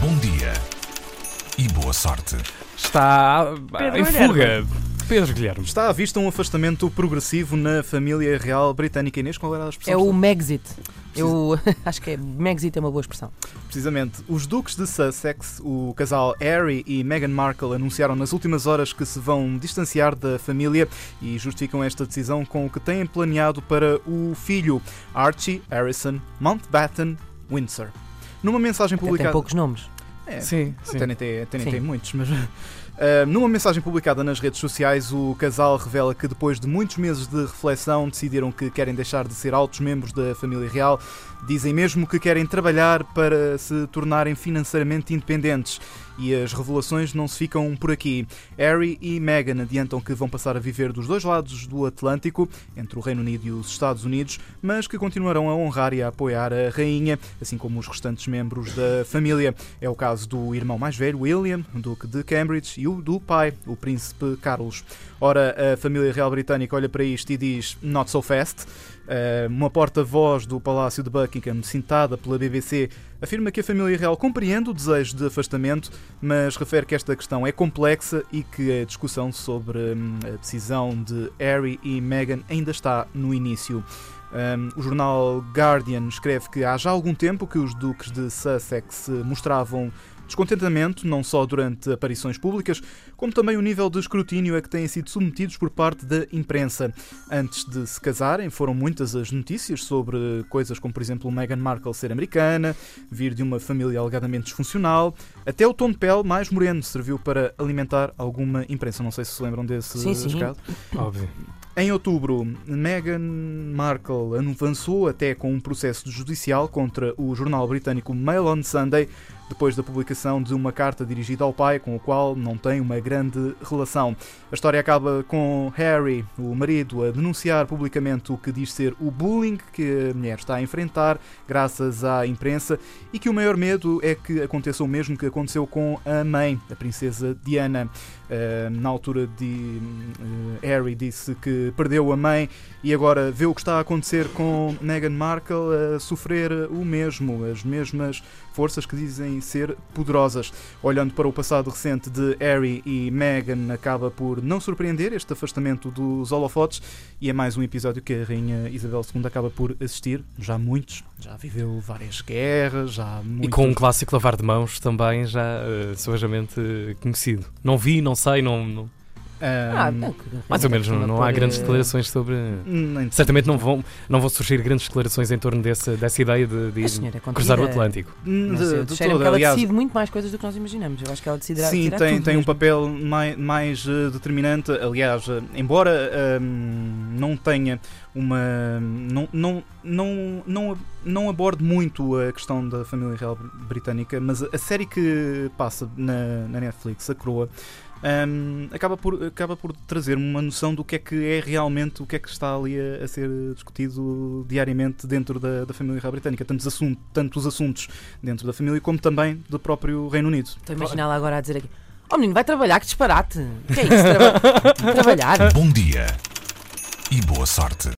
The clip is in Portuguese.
Bom dia e boa sorte. Está Pedro em Guilherme. fuga. Pedro Guilherme. Está à vista um afastamento progressivo na família real britânica. Inês, qual era a expressão? É o Megxit. Eu acho que é Megxit é uma boa expressão. Precisamente. Os duques de Sussex, o casal Harry e Meghan Markle, anunciaram nas últimas horas que se vão distanciar da família e justificam esta decisão com o que têm planeado para o filho, Archie Harrison Mountbatten Windsor. Numa mensagem Até tem publicada. poucos nomes. É, Sim, sim. Até nem tem, até nem Sim. tem muitos, mas. Uh, numa mensagem publicada nas redes sociais, o casal revela que depois de muitos meses de reflexão decidiram que querem deixar de ser altos membros da família real. Dizem mesmo que querem trabalhar para se tornarem financeiramente independentes. E as revelações não se ficam por aqui. Harry e Meghan adiantam que vão passar a viver dos dois lados do Atlântico, entre o Reino Unido e os Estados Unidos, mas que continuarão a honrar e a apoiar a rainha, assim como os restantes membros da família. É o caso do irmão mais velho, William, Duque de Cambridge, e o do pai, o Príncipe Carlos. Ora, a família real britânica olha para isto e diz: Not so fast. Uh, uma porta-voz do Palácio de Buckingham, citada pela BBC, afirma que a família real compreende o desejo de afastamento, mas refere que esta questão é complexa e que a discussão sobre hum, a decisão de Harry e Meghan ainda está no início. Um, o jornal Guardian escreve que há já algum tempo que os duques de Sussex eh, mostravam descontentamento, não só durante aparições públicas, como também o nível de escrutínio a que têm sido submetidos por parte da imprensa. Antes de se casarem, foram muitas as notícias sobre coisas como, por exemplo, Meghan Markle ser americana, vir de uma família alegadamente disfuncional. Até o tom de pele mais moreno serviu para alimentar alguma imprensa. Não sei se se lembram desse Sim, sim. recado. Óbvio. Em outubro, Meghan Markle avançou até com um processo judicial contra o jornal britânico Mail on Sunday, depois da publicação de uma carta dirigida ao pai, com o qual não tem uma grande relação. A história acaba com Harry, o marido, a denunciar publicamente o que diz ser o bullying que a mulher está a enfrentar, graças à imprensa, e que o maior medo é que aconteça o mesmo que aconteceu com a mãe, a princesa Diana. Uh, na altura de uh, Harry disse que perdeu a mãe e agora vê o que está a acontecer com Meghan Markle a sofrer o mesmo, as mesmas forças que dizem ser poderosas. Olhando para o passado recente de Harry e Meghan, acaba por não surpreender este afastamento dos holofotes e é mais um episódio que a Rainha Isabel II acaba por assistir, já muitos, já viveu várias guerras, já E muitos... com um clássico lavar de mãos também já uh, suavemente conhecido. Não vi, não sei, não. não- Ah, não, que- mais ou menos, não, não há grandes declarações sobre. nem- Certamente não vão, não vão surgir grandes declarações em torno dessa, dessa ideia de, de ir cruzar o. Atlântico. De, de todo, que ela aliás, decide muito mais coisas do que nós imaginamos. Eu acho que ela decidirá Sim, tem, tudo tem um papel mai- mais, eh, determinante. Aliás, eh, embora hum, não tenha uma. Não, não, não, não, não aborde muito a questão da família real britânica, mas a série que passa na, na Netflix, a Croa. hum, acaba, por, acaba por trazer uma noção do que é que é realmente o que é que está ali a, a ser discutido diariamente dentro da, da família real britânica, tantos, assuntos, tantos assuntos dentro da família como também do próprio Reino Unido. Estou a imaginá-la agora a dizer aqui: Oh menino, vai trabalhar, que disparate! O que é isso? Traba- trabalhar? Bom dia e boa sorte.